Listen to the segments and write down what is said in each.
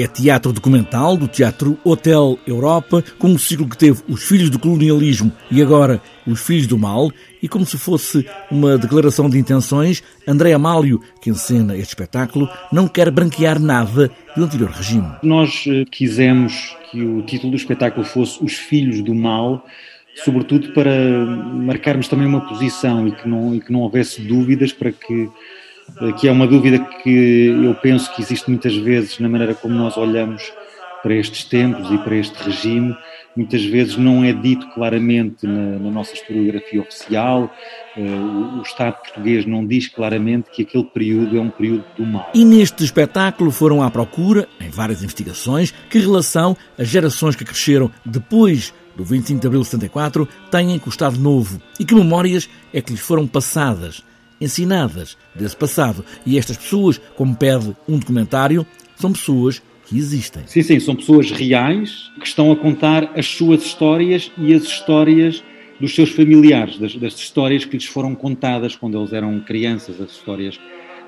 É teatro documental do Teatro Hotel Europa, com um ciclo que teve Os Filhos do Colonialismo e agora Os Filhos do Mal, e como se fosse uma declaração de intenções, André Amálio, que encena este espetáculo, não quer branquear nada do anterior regime. Nós eh, quisemos que o título do espetáculo fosse Os Filhos do Mal, sobretudo para marcarmos também uma posição e que não, e que não houvesse dúvidas para que que é uma dúvida que eu penso que existe muitas vezes na maneira como nós olhamos para estes tempos e para este regime. Muitas vezes não é dito claramente na, na nossa historiografia oficial, uh, o, Estado português não diz claramente que aquele período é um período do mal. E neste espetáculo foram à procura, em várias investigações, que relação as gerações que cresceram depois do 25 de abril de 74 têm com o Estado Novo e que memórias é que lhes foram passadas ensinadas desse passado. E estas pessoas, como pede um documentário, são pessoas que existem. Sim, sim, são pessoas reais que estão a contar as suas histórias e as histórias dos seus familiares, das, das histórias que lhes foram contadas quando eles eram crianças, as histórias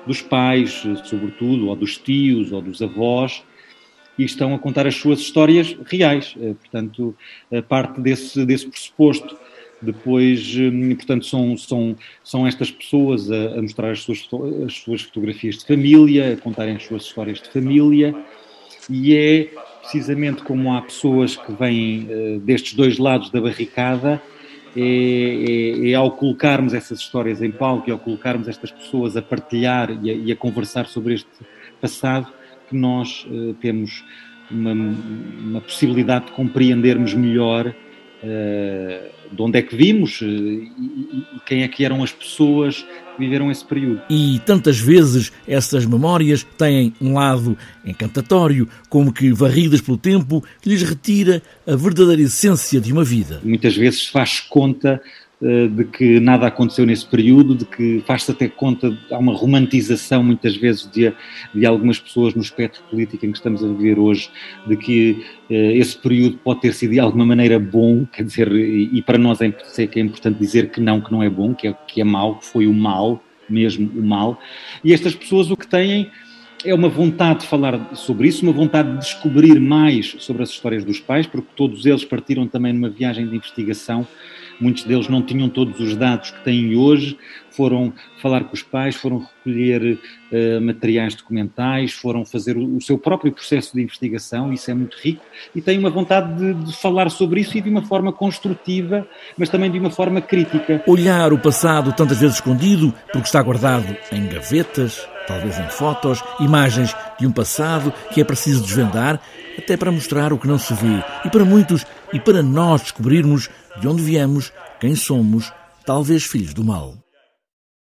dos pais, sobretudo, ou dos tios, ou dos avós, e estão a contar as suas histórias reais. Eh, portanto, a parte desse, desse pressuposto depois, hum, portanto, são, são, são estas pessoas a, a mostrar as suas, as suas fotografias de família, a contarem as suas histórias de família, e é precisamente como há pessoas que vêm uh, destes dois lados da barricada, é, é, é, ao colocarmos essas histórias em palco e ao colocarmos estas pessoas a partilhar e a, e a conversar sobre este passado que nós uh, temos uma, uma possibilidade de compreendermos melhor de onde é que vimos eh, e, quem é que eram as pessoas que viveram esse período. E tantas vezes essas memórias têm um lado encantatório, como que varridas pelo tempo, que lhes retira a verdadeira essência de uma vida. Muitas vezes faz conta eh, de que nada aconteceu nesse período, de que faz-se até conta, há uma romantização muitas vezes de, de algumas pessoas no espectro político em que estamos a viver hoje, de que uh, esse período pode ter sido de alguma maneira bom, quer dizer, e, e para nós é, é importante dizer que não, que não é bom, que é, que é mau, que foi o mal, mesmo o mal, e estas pessoas o que têm é uma vontade de falar sobre isso, uma vontade de descobrir mais sobre as histórias dos pais, porque todos eles partiram também numa viagem de investigação muitos deles não tinham todos os dados que têm hoje, foram falar com os pais, foram recolher uh, materiais documentais, foram fazer o, o, seu próprio processo de investigação, isso é muito rico, e têm uma vontade de, de falar sobre isso e de uma forma construtiva, mas também de uma forma crítica. Olhar o passado tantas vezes escondido, porque está guardado em gavetas, talvez em fotos, imagens de um passado que é preciso desvendar, até para mostrar o que não se vê, e para muitos, e para nós descobrirmos de onde viemos, quem somos, talvez filhos do mal.